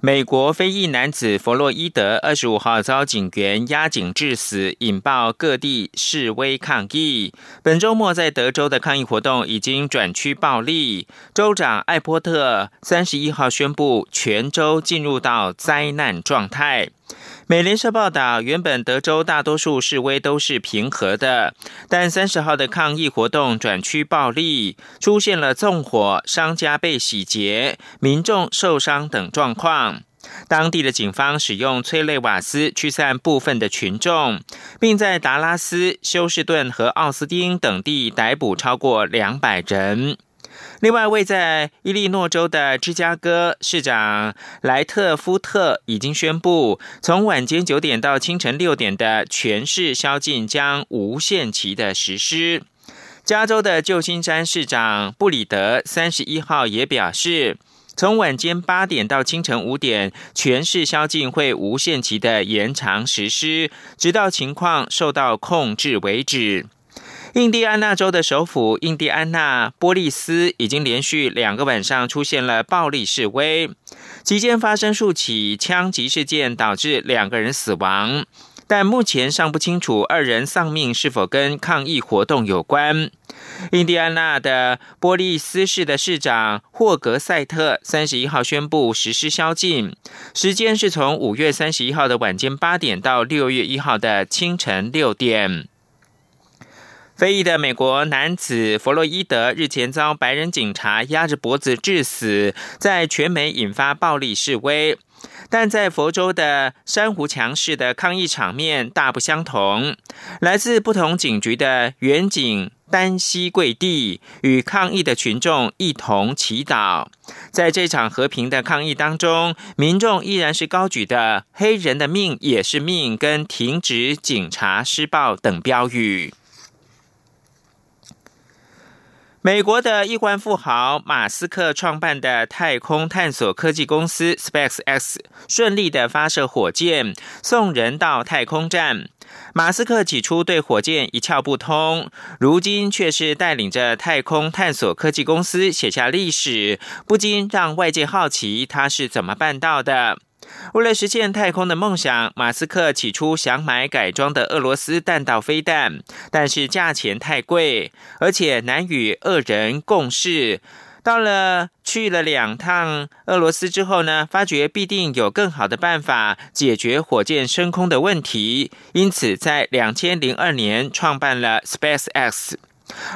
美国非裔男子弗洛伊德二十五号遭警员押警致死，引爆各地示威抗议。本周末在德州的抗议活动已经转趋暴力，州长艾波特三十一号宣布全州进入到灾难状态。美联社报道，原本德州大多数示威都是平和的，但三十号的抗议活动转趋暴力，出现了纵火、商家被洗劫、民众受伤等状况。当地的警方使用催泪瓦斯驱散部分的群众，并在达拉斯、休斯顿和奥斯汀等地逮捕超过两百人。另外，位在伊利诺州的芝加哥市长莱特夫特已经宣布，从晚间九点到清晨六点的全市宵禁将无限期的实施。加州的旧金山市长布里德三十一号也表示，从晚间八点到清晨五点，全市宵禁会无限期的延长实施，直到情况受到控制为止。印第安纳州的首府印第安纳波利斯已经连续两个晚上出现了暴力示威，期间发生数起枪击事件，导致两个人死亡，但目前尚不清楚二人丧命是否跟抗议活动有关。印第安纳的波利斯市的市长霍格塞特三十一号宣布实施宵禁，时间是从五月三十一号的晚间八点到六月一号的清晨六点。非裔的美国男子弗洛伊德日前遭白人警察压着脖子致死，在全美引发暴力示威。但在佛州的珊瑚墙市的抗议场面大不相同，来自不同警局的远警单膝跪地，与抗议的群众一同祈祷。在这场和平的抗议当中，民众依然是高举的“黑人的命也是命”跟“停止警察施暴”等标语。美国的亿万富豪马斯克创办的太空探索科技公司 SpaceX 顺利的发射火箭，送人到太空站。马斯克起初对火箭一窍不通，如今却是带领着太空探索科技公司写下历史，不禁让外界好奇他是怎么办到的。为了实现太空的梦想，马斯克起初想买改装的俄罗斯弹道飞弹，但是价钱太贵，而且难与恶人共事。到了去了两趟俄罗斯之后呢，发觉必定有更好的办法解决火箭升空的问题，因此在两千零二年创办了 SpaceX。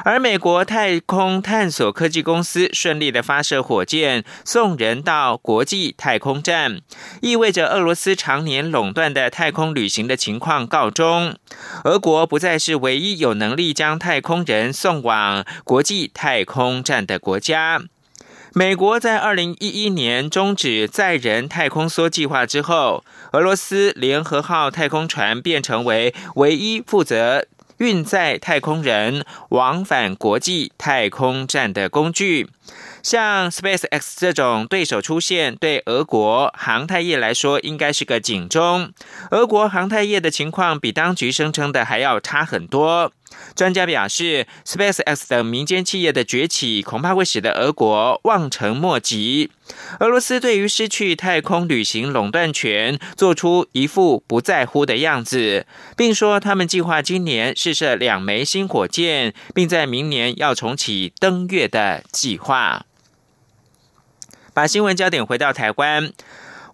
而美国太空探索科技公司顺利的发射火箭，送人到国际太空站，意味着俄罗斯常年垄断的太空旅行的情况告终。俄国不再是唯一有能力将太空人送往国际太空站的国家。美国在二零一一年终止载人太空梭计划之后，俄罗斯联合号太空船便成为唯一负责。运载太空人往返国际太空站的工具。像 SpaceX 这种对手出现，对俄国航太业来说应该是个警钟。俄国航太业的情况比当局声称的还要差很多。专家表示，SpaceX 等民间企业的崛起恐怕会使得俄国望尘莫及。俄罗斯对于失去太空旅行垄断权，做出一副不在乎的样子，并说他们计划今年试射两枚新火箭，并在明年要重启登月的计划。把新闻焦点回到台湾，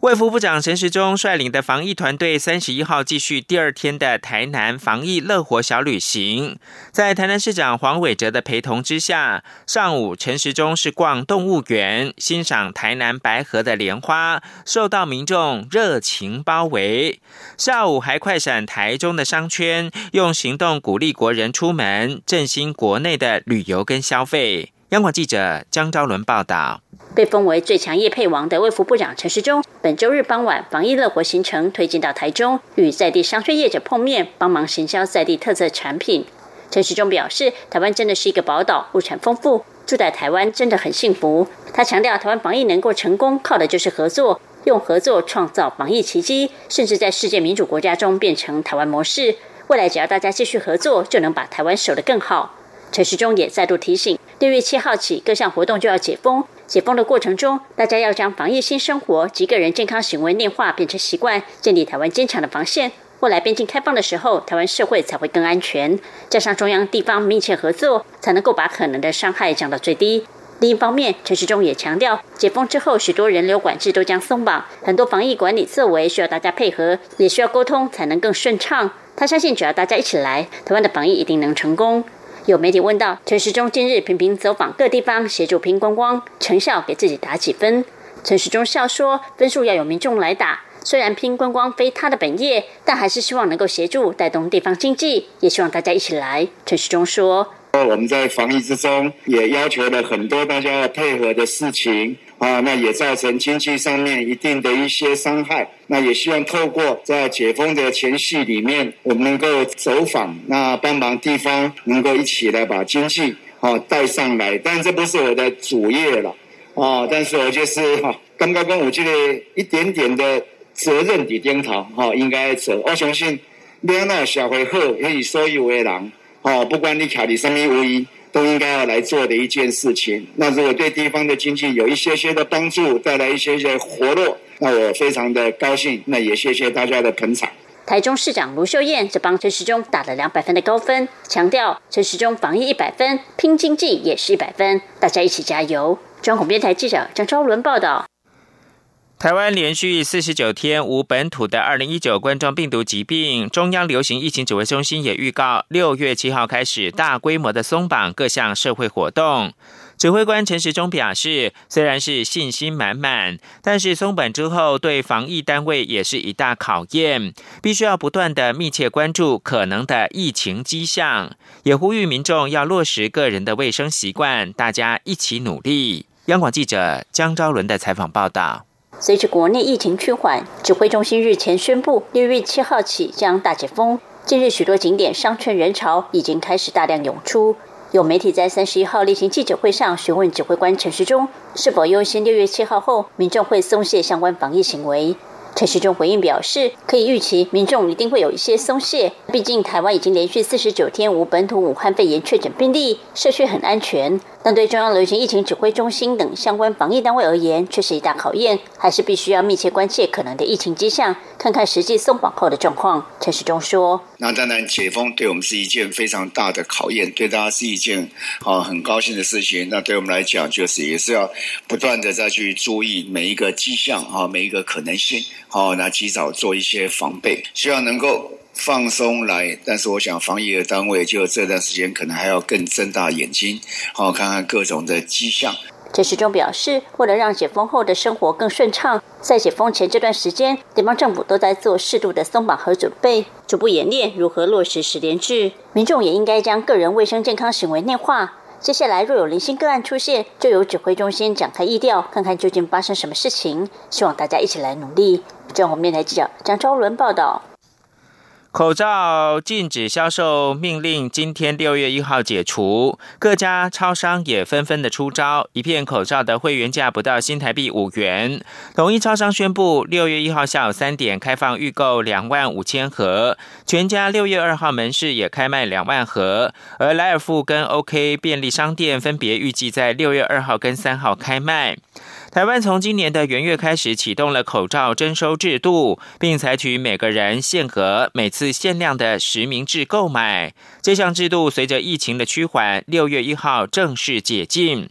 卫福部长陈时中率领的防疫团队三十一号继续第二天的台南防疫乐活小旅行，在台南市长黄伟哲的陪同之下，上午陈时中是逛动物园，欣赏台南白河的莲花，受到民众热情包围；下午还快闪台中的商圈，用行动鼓励国人出门，振兴国内的旅游跟消费。央广记者江昭伦报道。被封为最强业配王的卫福部长陈时中，本周日傍晚防疫乐活行程推进到台中，与在地商圈业者碰面，帮忙行销在地特色产品。陈时中表示，台湾真的是一个宝岛，物产丰富，住在台湾真的很幸福。他强调，台湾防疫能够成功，靠的就是合作，用合作创造防疫奇迹，甚至在世界民主国家中变成台湾模式。未来只要大家继续合作，就能把台湾守得更好。陈时中也再度提醒，六月七号起，各项活动就要解封。解封的过程中，大家要将防疫新生活及个人健康行为内化，变成习惯，建立台湾坚强的防线。未来边境开放的时候，台湾社会才会更安全。加上中央地方密切合作，才能够把可能的伤害降到最低。另一方面，陈时中也强调，解封之后，许多人流管制都将松绑，很多防疫管理作为需要大家配合，也需要沟通，才能更顺畅。他相信，只要大家一起来，台湾的防疫一定能成功。有媒体问到，陈时中近日频频走访各地方，协助拼观光，成效给自己打几分？陈时中笑说，分数要有民众来打。虽然拼观光非他的本业，但还是希望能够协助带动地方经济，也希望大家一起来。陈时中说。我们在防疫之中也要求了很多大家要配合的事情啊，那也造成经济上面一定的一些伤害。那也希望透过在解封的前夕里面，我们能够走访，那帮忙地方能够一起来把经济啊带上来。但这不是我的主业了啊，但是我就是哈，刚刚跟我这个一点点的责任的颠头哈，应该走。我相信两岸社会好，可以所有的人。哦，不管你卡里什么位，都应该要来做的一件事情。那如果对地方的经济有一些些的帮助，带来一些些活络，那我非常的高兴。那也谢谢大家的捧场。台中市长卢秀燕则帮陈时中打了两百分的高分，强调陈时中防疫一百分，拼经济也是一百分，大家一起加油。中广编台记者张昭伦报道。台湾连续四十九天无本土的二零一九冠状病毒疾病，中央流行疫情指挥中心也预告，六月七号开始大规模的松绑各项社会活动。指挥官陈时中表示，虽然是信心满满，但是松绑之后对防疫单位也是一大考验，必须要不断的密切关注可能的疫情迹象，也呼吁民众要落实个人的卫生习惯，大家一起努力。央广记者江昭伦的采访报道。随着国内疫情趋缓，指挥中心日前宣布，六月七号起将大解封。近日，许多景点商圈人潮已经开始大量涌出。有媒体在三十一号例行记者会上询问指挥官陈时中，是否优先六月七号后民众会松懈相关防疫行为。陈时中回应表示，可以预期民众一定会有一些松懈，毕竟台湾已经连续四十九天无本土武汉肺炎确诊病例，社区很安全。但对中央流行疫情指挥中心等相关防疫单位而言，却是一大考验，还是必须要密切关切可能的疫情迹象，看看实际松绑后的状况。陈时中说：“那当然，解封对我们是一件非常大的考验，对大家是一件啊很高兴的事情。那对我们来讲，就是也是要不断的再去注意每一个迹象啊，每一个可能性。”好，那及早做一些防备，希望能够放松来。但是，我想防疫的单位就这段时间可能还要更睁大眼睛，好看看各种的迹象。陈时中表示，为了让解封后的生活更顺畅，在解封前这段时间，地方政府都在做适度的松绑和准备，逐步演练如何落实十连制。民众也应该将个人卫生健康行为内化。接下来若有零星个案出现，就由指挥中心展开疫调，看看究竟发生什么事情。希望大家一起来努力。中央电台记者张昭伦报道。口罩禁止销售命令今天六月一号解除，各家超商也纷纷的出招，一片口罩的会员价不到新台币五元。统一超商宣布，六月一号下午三点开放预购两万五千盒，全家六月二号门市也开卖两万盒，而莱尔富跟 OK 便利商店分别预计在六月二号跟三号开卖。台湾从今年的元月开始启动了口罩征收制度，并采取每个人限额、每次限量的实名制购买。这项制度随着疫情的趋缓，六月一号正式解禁。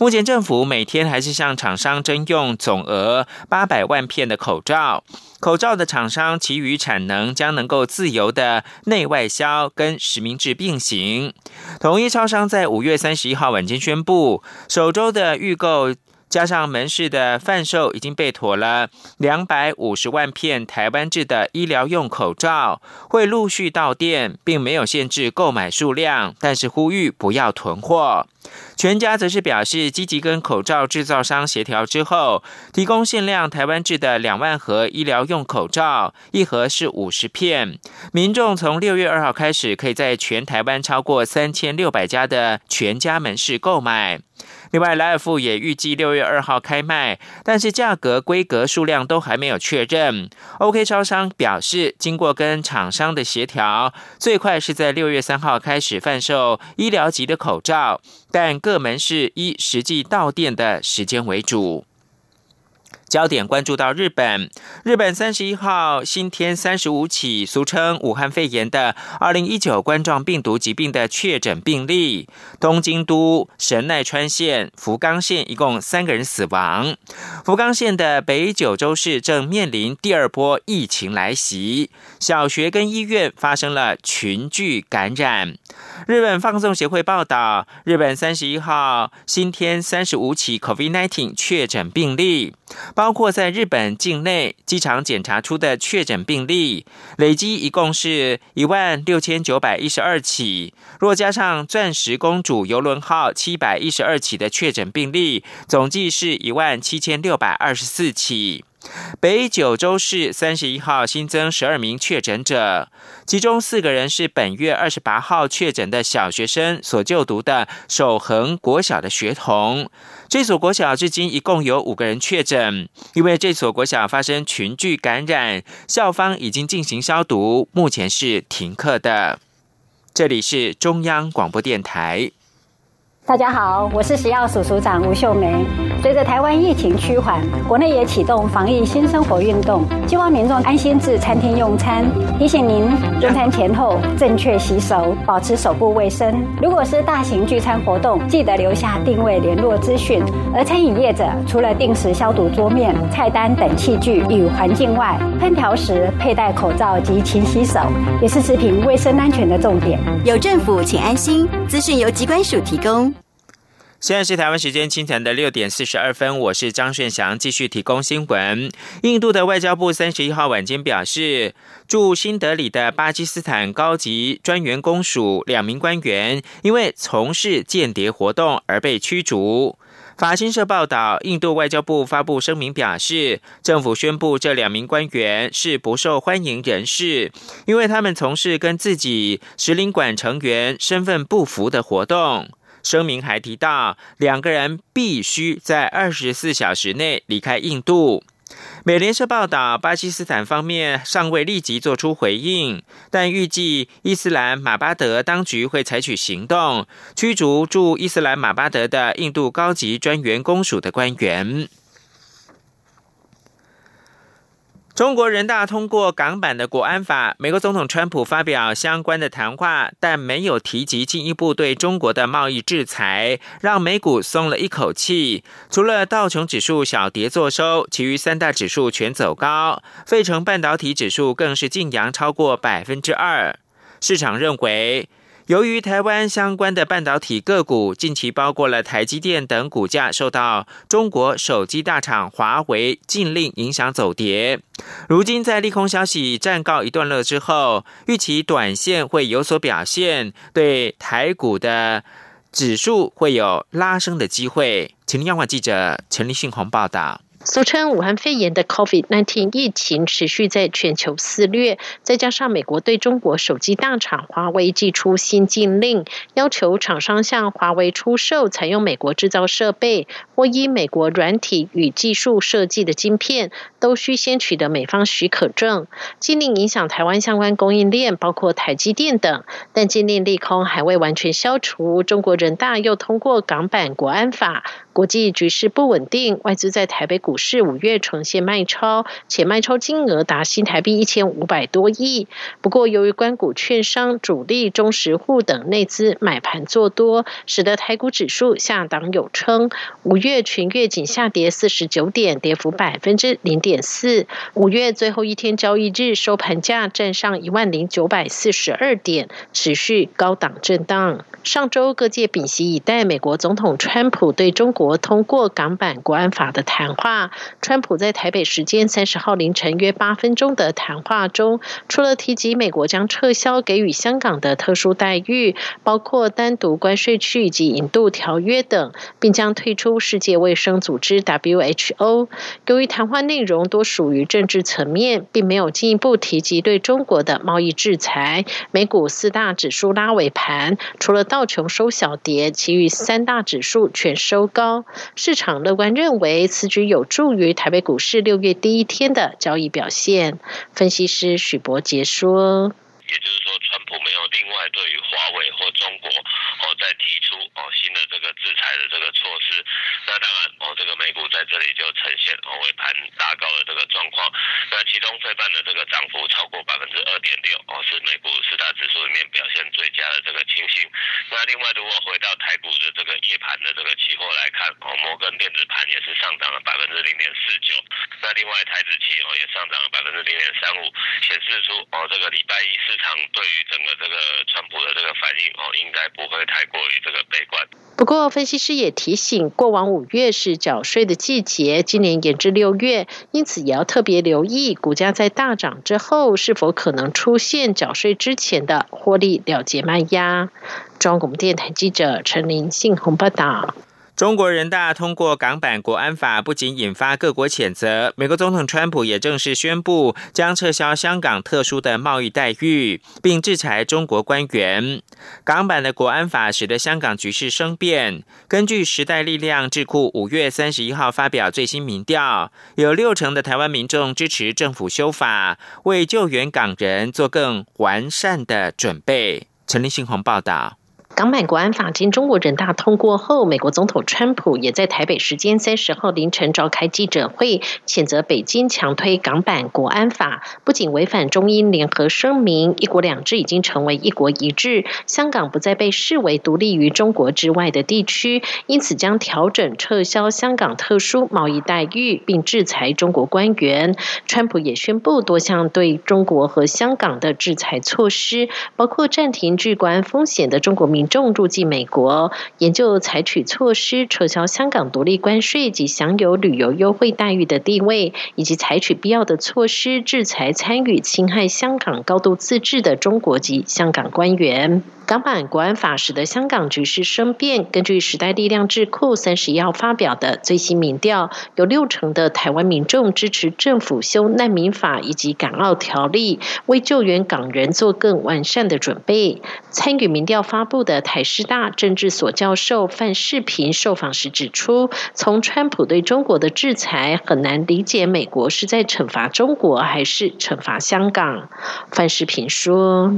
目前政府每天还是向厂商征用总额八百万片的口罩。口罩的厂商其余产能将能够自由的内外销，跟实名制并行。统一超商在五月三十一号晚间宣布，首周的预购。加上门市的贩售已经备妥了两百五十万片台湾制的医疗用口罩，会陆续到店，并没有限制购买数量，但是呼吁不要囤货。全家则是表示，积极跟口罩制造商协调之后，提供限量台湾制的两万盒医疗用口罩，一盒是五十片。民众从六月二号开始，可以在全台湾超过三千六百家的全家门市购买。另外，莱尔富也预计六月二号开卖，但是价格、规格、数量都还没有确认。OK 超商表示，经过跟厂商的协调，最快是在六月三号开始贩售医疗级的口罩，但各门市依实际到店的时间为主。焦点关注到日本，日本三十一号新添三十五起俗称武汉肺炎的二零一九冠状病毒疾病的确诊病例，东京都、神奈川县、福冈县一共三个人死亡。福冈县的北九州市正面临第二波疫情来袭，小学跟医院发生了群聚感染。日本放送协会报道，日本三十一号新添三十五起 COVID-19 确诊病例。包括在日本境内机场检查出的确诊病例，累计一共是一万六千九百一十二起。若加上钻石公主游轮号七百一十二起的确诊病例，总计是一万七千六百二十四起。北九州市三十一号新增十二名确诊者，其中四个人是本月二十八号确诊的小学生所就读的守恒国小的学童。这所国小至今一共有五个人确诊，因为这所国小发生群聚感染，校方已经进行消毒，目前是停课的。这里是中央广播电台。大家好，我是食药署署长吴秀梅。随着台湾疫情趋缓，国内也启动防疫新生活运动，希望民众安心至餐厅用餐。提醒您，用餐前后正确洗手，保持手部卫生。如果是大型聚餐活动，记得留下定位联络资讯。而餐饮业者除了定时消毒桌面、菜单等器具与环境外，烹调时佩戴口罩及勤洗手，也是食品卫生安全的重点。有政府，请安心。资讯由机关署提供。现在是台湾时间清晨的六点四十二分，我是张顺祥，继续提供新闻。印度的外交部三十一号晚间表示，驻新德里的巴基斯坦高级专员公署两名官员因为从事间谍活动而被驱逐。法新社报道，印度外交部发布声明表示，政府宣布这两名官员是不受欢迎人士，因为他们从事跟自己使领馆成员身份不符的活动。声明还提到，两个人必须在二十四小时内离开印度。美联社报道，巴基斯坦方面尚未立即做出回应，但预计伊斯兰马巴德当局会采取行动，驱逐驻伊斯兰马巴德的印度高级专员公署的官员。中国人大通过港版的国安法，美国总统川普发表相关的谈话，但没有提及进一步对中国的贸易制裁，让美股松了一口气。除了道琼指数小跌作收，其余三大指数全走高，费城半导体指数更是晋扬超过百分之二。市场认为。由于台湾相关的半导体个股近期包括了台积电等股价受到中国手机大厂华为禁令影响走跌，如今在利空消息暂告一段落之后，预期短线会有所表现，对台股的指数会有拉升的机会。请央广记者陈立信宏报道。俗称武汉肺炎的 COVID-19 疫情持续在全球肆虐，再加上美国对中国手机大厂华为寄出新禁令，要求厂商向华为出售采用美国制造设备或依美国软体与技术设计的晶片，都需先取得美方许可证。禁令影响台湾相关供应链，包括台积电等，但禁令利空还未完全消除。中国人大又通过港版国安法。国际局势不稳定，外资在台北股市五月呈现卖超，且卖超金额达新台币一千五百多亿。不过，由于关股券商、主力、中实户等内资买盘做多，使得台股指数下档有撑。五月全月仅下跌四十九点，跌幅百分之零点四。五月最后一天交易日收盘价站上一万零九百四十二点，持续高档震荡。上周各界屏息以待美国总统川普对中。国通过港版国安法的谈话。川普在台北时间三十号凌晨约八分钟的谈话中，除了提及美国将撤销给予香港的特殊待遇，包括单独关税区以及引渡条约等，并将退出世界卫生组织 （WHO）。由于谈话内容多属于政治层面，并没有进一步提及对中国的贸易制裁。美股四大指数拉尾盘，除了道琼收小跌，其余三大指数全收高。市场乐观认为，此举有助于台北股市六月第一天的交易表现。分析师许博杰说。也就是说，川普没有另外对于华为或中国哦再提出哦新的这个制裁的这个措施，那当然哦这个美股在这里就呈现哦尾盘拉高的这个状况。那其中费半的这个涨幅超过百分之二点六哦，是美股四大指数里面表现最佳的这个情形。那另外，如果回到台股的这个夜盘的这个期货来看，哦摩根电子盘也是上涨了百分之零点四九。那另外台子期哦也上涨了百分之零点三五，显示出哦这个礼拜一市。场对于整个这个川普的这个反应哦，应该不会太过于这个悲不过，分析师也提醒，过往五月是缴税的季节，今年延至六月，因此也要特别留意股价在大涨之后，是否可能出现缴税之前的获利了结卖压。中央广播电台记者陈林信鸿报道。中国人大通过港版国安法，不仅引发各国谴责，美国总统川普也正式宣布将撤销香港特殊的贸易待遇，并制裁中国官员。港版的国安法使得香港局势生变。根据时代力量智库五月三十一号发表最新民调，有六成的台湾民众支持政府修法，为救援港人做更完善的准备。陈立新鸿报道。港版国安法经中国人大通过后，美国总统川普也在台北时间三十号凌晨召开记者会，谴责北京强推港版国安法，不仅违反中英联合声明，一国两制已经成为一国一制，香港不再被视为独立于中国之外的地区，因此将调整撤销香港特殊贸易待遇，并制裁中国官员。川普也宣布多项对中国和香港的制裁措施，包括暂停具国安风险的中国民。重入境美国，研究采取措施撤销香港独立关税及享有旅游优惠待遇的地位，以及采取必要的措施制裁参与侵害香港高度自治的中国籍香港官员。港版国安法使得香港局势生变。根据时代力量智库三十一号发表的最新民调，有六成的台湾民众支持政府修难民法以及港澳条例，为救援港人做更完善的准备。参与民调发布的台师大政治所教授范世平受访时指出，从川普对中国的制裁，很难理解美国是在惩罚中国还是惩罚香港。范世平说。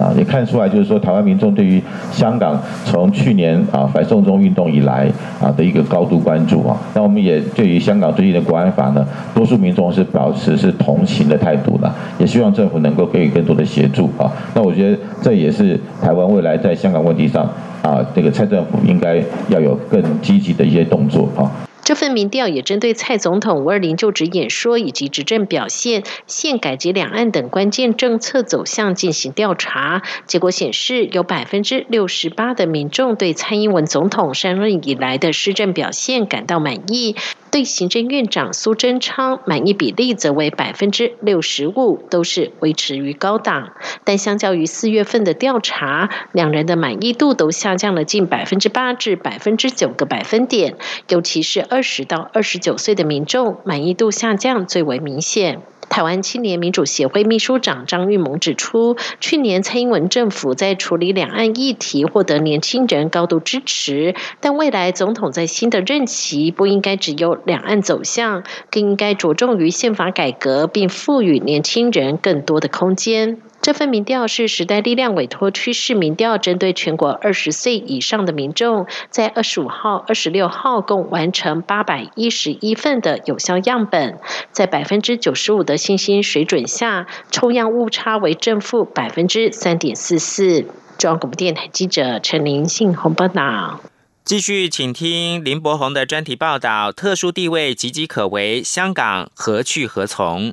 啊，也看出来，就是说，台湾民众对于香港从去年啊反送中运动以来啊的一个高度关注啊。那我们也对于香港最近的国安法呢，多数民众是保持是同情的态度的，也希望政府能够给予更多的协助啊。那我觉得这也是台湾未来在香港问题上啊，这个蔡政府应该要有更积极的一些动作啊。这份民调也针对蔡总统五二零就职演说以及执政表现、宪改及两岸等关键政策走向进行调查。结果显示，有百分之六十八的民众对蔡英文总统上任以来的施政表现感到满意。对行政院长苏贞昌满意比例则为百分之六十五，都是维持于高档。但相较于四月份的调查，两人的满意度都下降了近百分之八至百分之九个百分点，尤其是二十到二十九岁的民众满意度下降最为明显。台湾青年民主协会秘书长张玉萌指出，去年蔡英文政府在处理两岸议题获得年轻人高度支持，但未来总统在新的任期不应该只有两岸走向，更应该着重于宪法改革，并赋予年轻人更多的空间。这份民调是时代力量委托趋势民调，针对全国二十岁以上的民众，在二十五号、二十六号共完成八百一十一份的有效样本，在百分之九十五的信心水准下，抽样误差为正负百分之三点四四。中央广播电台记者陈林信洪报道。继续，请听林伯宏的专题报道：特殊地位岌岌可危，香港何去何从？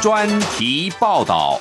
专题报道。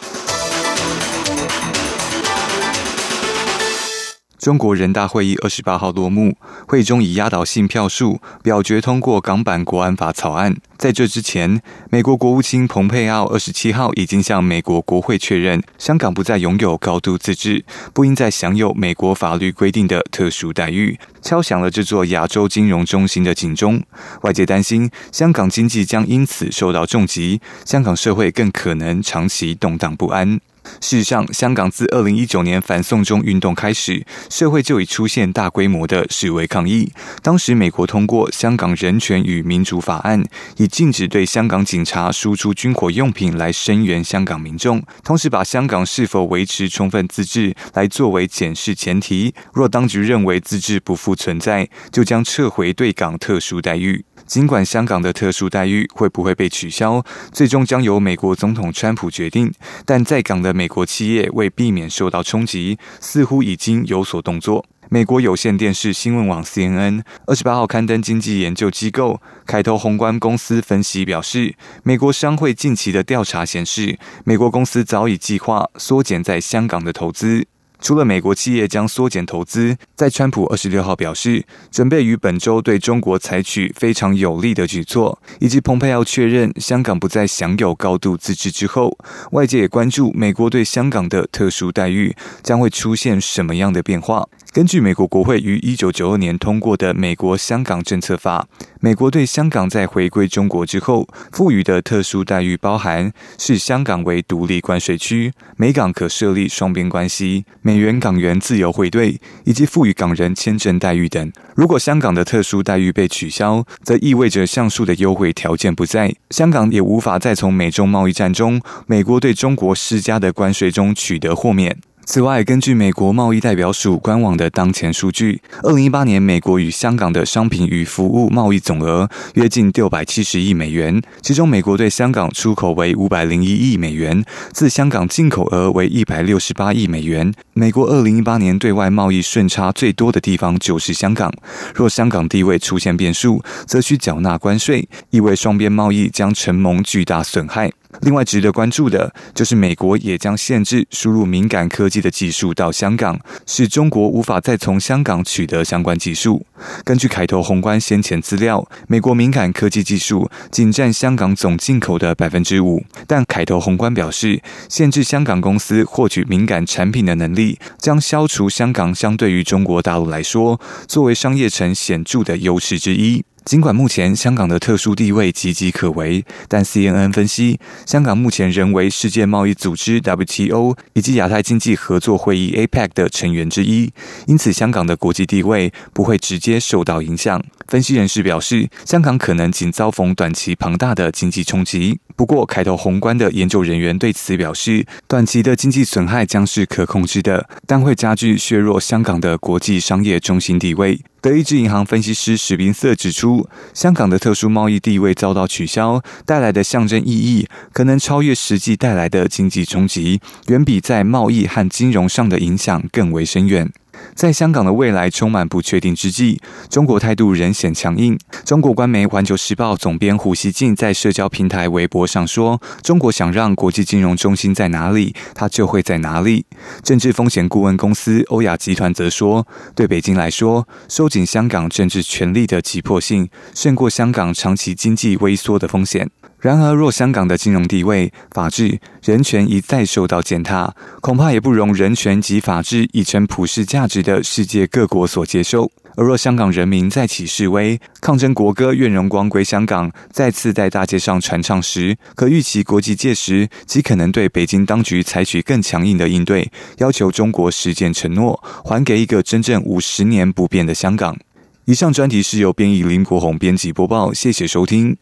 中国人大会议二十八号落幕，会中以压倒性票数表决通过港版国安法草案。在这之前，美国国务卿蓬佩奥二十七号已经向美国国会确认，香港不再拥有高度自治，不应再享有美国法律规定的特殊待遇，敲响了这座亚洲金融中心的警钟。外界担心，香港经济将因此受到重击，香港社会更可能长期动荡不安。事实上，香港自二零一九年反送中运动开始，社会就已出现大规模的示威抗议。当时，美国通过《香港人权与民主法案》，以禁止对香港警察输出军火用品来声援香港民众，同时把香港是否维持充分自治来作为检视前提。若当局认为自治不复存在，就将撤回对港特殊待遇。尽管香港的特殊待遇会不会被取消，最终将由美国总统川普决定，但在港的美国企业为避免受到冲击，似乎已经有所动作。美国有线电视新闻网 CNN 二十八号刊登经济研究机构凯投宏观公司分析表示，美国商会近期的调查显示，美国公司早已计划缩减在香港的投资。除了美国企业将缩减投资，在川普二十六号表示准备于本周对中国采取非常有力的举措，以及蓬佩奥确认香港不再享有高度自治之后，外界也关注美国对香港的特殊待遇将会出现什么样的变化。根据美国国会于一九九二年通过的《美国香港政策法》，美国对香港在回归中国之后赋予的特殊待遇包含：视香港为独立关税区，美港可设立双边关系，美元港元自由汇兑，以及赋予港人签证待遇等。如果香港的特殊待遇被取消，则意味着上述的优惠条件不在，香港也无法再从美中贸易战中美国对中国施加的关税中取得豁免。此外，根据美国贸易代表署官网的当前数据，二零一八年美国与香港的商品与服务贸易总额约近六百七十亿美元，其中美国对香港出口为五百零一亿美元，自香港进口额为一百六十八亿美元。美国二零一八年对外贸易顺差最多的地方就是香港。若香港地位出现变数，则需缴纳关税，意味双边贸易将承蒙巨大损害。另外，值得关注的就是美国也将限制输入敏感科技的技术到香港，使中国无法再从香港取得相关技术。根据凯投宏观先前资料，美国敏感科技技术仅占香港总进口的百分之五。但凯投宏观表示，限制香港公司获取敏感产品的能力，将消除香港相对于中国大陆来说，作为商业城显著的优势之一。尽管目前香港的特殊地位岌岌可危，但 CNN 分析，香港目前仍为世界贸易组织 WTO 以及亚太经济合作会议 APEC 的成员之一，因此香港的国际地位不会直接受到影响。分析人士表示，香港可能仅遭逢短期庞大的经济冲击。不过，开头宏观的研究人员对此表示，短期的经济损害将是可控制的，但会加剧削弱香港的国际商业中心地位。德意志银行分析师史宾瑟指出，香港的特殊贸易地位遭到取消带来的象征意义，可能超越实际带来的经济冲击，远比在贸易和金融上的影响更为深远。在香港的未来充满不确定之际，中国态度仍显强硬。中国官媒《环球时报》总编胡锡进在社交平台微博上说：“中国想让国际金融中心在哪里，它就会在哪里。”政治风险顾问公司欧亚集团则说：“对北京来说，收紧香港政治权力的急迫性，胜过香港长期经济微缩的风险。”然而，若香港的金融地位、法治、人权一再受到践踏，恐怕也不容人权及法治已成普世价值的世界各国所接受。而若香港人民再起示威、抗争国歌“愿荣光归香港”再次在大街上传唱时，可预期国际届时极可能对北京当局采取更强硬的应对，要求中国实践承诺，还给一个真正五十年不变的香港。以上专题是由编译林国宏编辑播报，谢谢收听。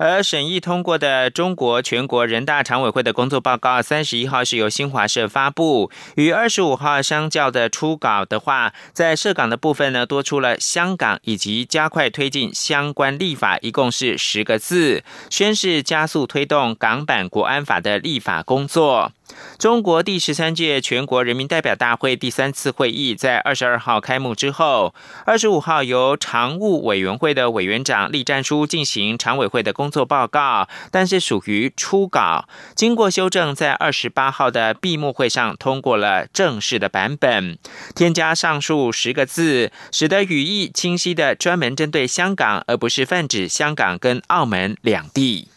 而审议通过的中国全国人大常委会的工作报告，三十一号是由新华社发布，与二十五号相较的初稿的话，在涉港的部分呢，多出了香港以及加快推进相关立法，一共是十个字，宣示加速推动港版国安法的立法工作。中国第十三届全国人民代表大会第三次会议在二十二号开幕之后，二十五号由常务委员会的委员长栗战书进行常委会的工。工作报告，但是属于初稿，经过修正，在二十八号的闭幕会上通过了正式的版本，添加上述十个字，使得语义清晰的专门针对香港，而不是泛指香港跟澳门两地。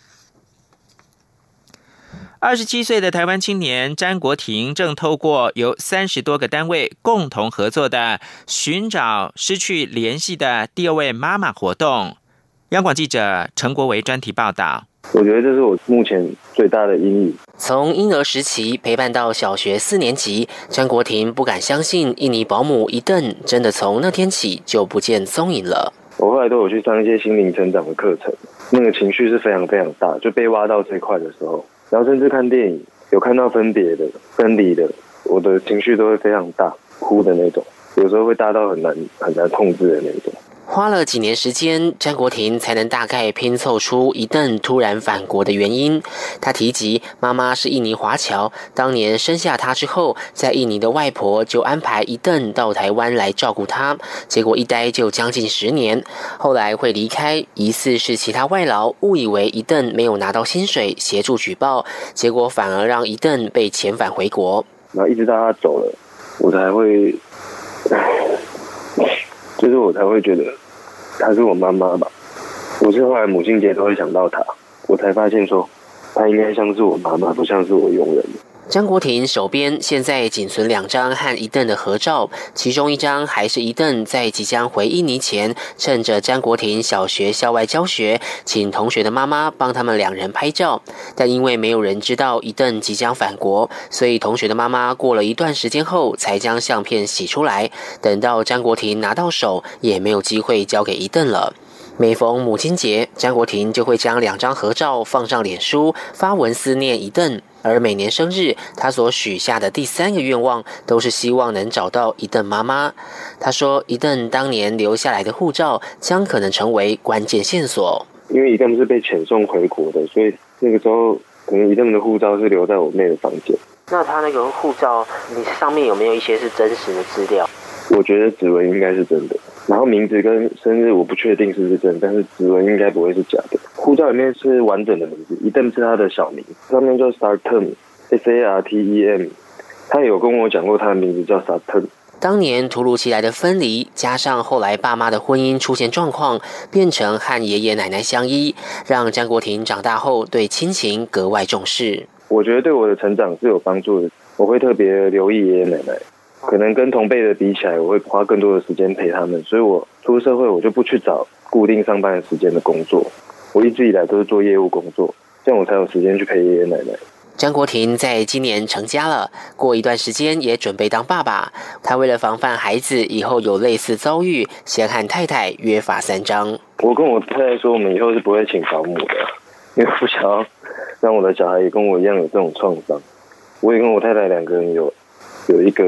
二十七岁的台湾青年詹国廷正透过由三十多个单位共同合作的寻找失去联系的第二位妈妈活动。央广记者陈国维专题报道。我觉得这是我目前最大的阴影。从婴儿时期陪伴到小学四年级，张国庭不敢相信印尼保姆一顿真的从那天起就不见踪影了。我后来都有去上一些心灵成长的课程，那个情绪是非常非常大，就被挖到这块的时候。然后甚至看电影，有看到分别的、分离的，我的情绪都会非常大，哭的那种，有时候会大到很难很难控制的那种。花了几年时间，詹国庭才能大概拼凑出一邓突然返国的原因。他提及妈妈是印尼华侨，当年生下他之后，在印尼的外婆就安排一邓到台湾来照顾他，结果一待就将近十年。后来会离开，疑似是其他外劳误以为一邓没有拿到薪水，协助举报，结果反而让一邓被遣返回国。然后一直到他走了，我才会。就是我才会觉得她是我妈妈吧。我是后来母亲节都会想到她，我才发现说她应该像是我妈妈，不像是我佣人。张国婷手边现在仅存两张和一邓的合照，其中一张还是一邓在即将回印尼前，趁着张国婷小学校外教学，请同学的妈妈帮他们两人拍照。但因为没有人知道一邓即将返国，所以同学的妈妈过了一段时间后才将相片洗出来。等到张国婷拿到手，也没有机会交给一邓了。每逢母亲节，张国庭就会将两张合照放上脸书，发文思念一邓。而每年生日，他所许下的第三个愿望，都是希望能找到一邓妈妈。他说，一邓当年留下来的护照，将可能成为关键线索。因为一邓是被遣送回国的，所以那个时候，可能一邓的护照是留在我妹的房间。那他那个护照，你上面有没有一些是真实的资料？我觉得指纹应该是真的，然后名字跟生日我不确定是不是真，但是指纹应该不会是假的。护照里面是完整的名字，一定是他的小名，上面叫 Sartem，S A R T E M。他有跟我讲过他的名字叫 Sartem。当年突如其来的分离，加上后来爸妈的婚姻出现状况，变成和爷爷奶奶相依，让张国庭长大后对亲情格外重视。我觉得对我的成长是有帮助的，我会特别留意爷爷奶奶。可能跟同辈的比起来，我会花更多的时间陪他们，所以我出社会我就不去找固定上班的时间的工作。我一直以来都是做业务工作，这样我才有时间去陪爷爷奶奶。张国庭在今年成家了，过一段时间也准备当爸爸。他为了防范孩子以后有类似遭遇，先和太太约法三章。我跟我太太说，我们以后是不会请保姆的，因为不想要让我的小孩也跟我一样有这种创伤。我也跟我太太两个人有有一个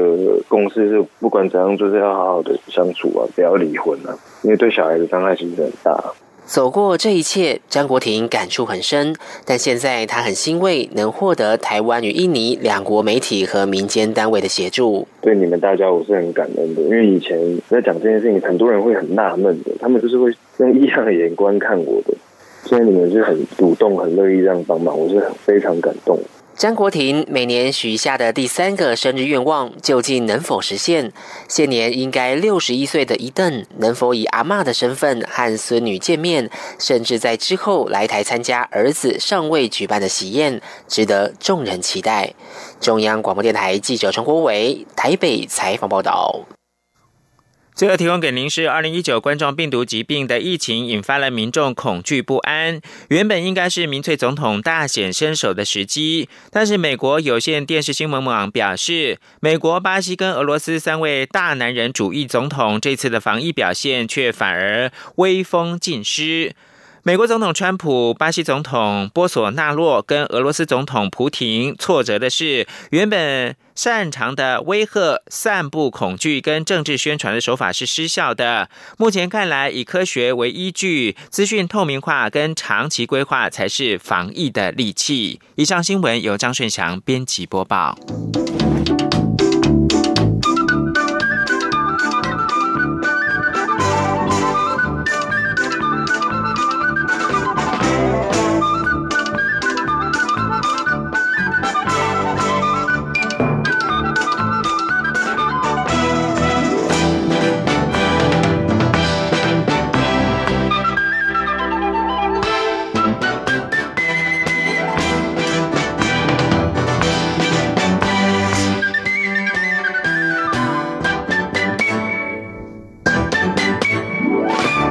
共识，是不管怎样，就是要好好的相处啊，不要离婚啊，因为对小孩的伤害其实很大。走过这一切，张国庭感触很深。但现在他很欣慰，能获得台湾与印尼两国媒体和民间单位的协助。对你们大家，我是很感恩的。因为以前在讲这件事情，很多人会很纳闷的，他们就是会用异样的眼光看我的。现在你们是很主动、很乐意这样帮忙，我是非常感动。张国庭每年许下的第三个生日愿望，究竟能否实现？现年应该六十一岁的一邓，能否以阿妈的身份和孙女见面，甚至在之后来台参加儿子尚未举办的喜宴，值得众人期待。中央广播电台记者陈国伟台北采访报道。最后提供给您是二零一九冠状病毒疾病的疫情引发了民众恐惧不安。原本应该是民粹总统大显身手的时机，但是美国有线电视新闻网表示，美国、巴西跟俄罗斯三位大男人主义总统这次的防疫表现却反而威风尽失。美国总统川普、巴西总统波索纳洛跟俄罗斯总统普廷挫折的是，原本擅长的威吓、散布恐惧跟政治宣传的手法是失效的。目前看来，以科学为依据，资讯透明化跟长期规划才是防疫的利器。以上新闻由张顺祥编辑播报。